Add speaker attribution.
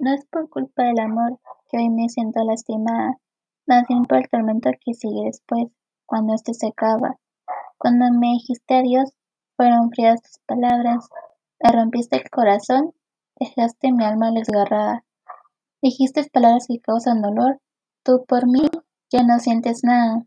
Speaker 1: No es por culpa del amor que hoy me siento lastimada, más bien por el tormento que sigue después, cuando este se acaba. Cuando me dijiste adiós, fueron frías tus palabras, me rompiste el corazón, dejaste mi alma desgarrada. Dijiste palabras que causan dolor, tú por mí ya no sientes nada.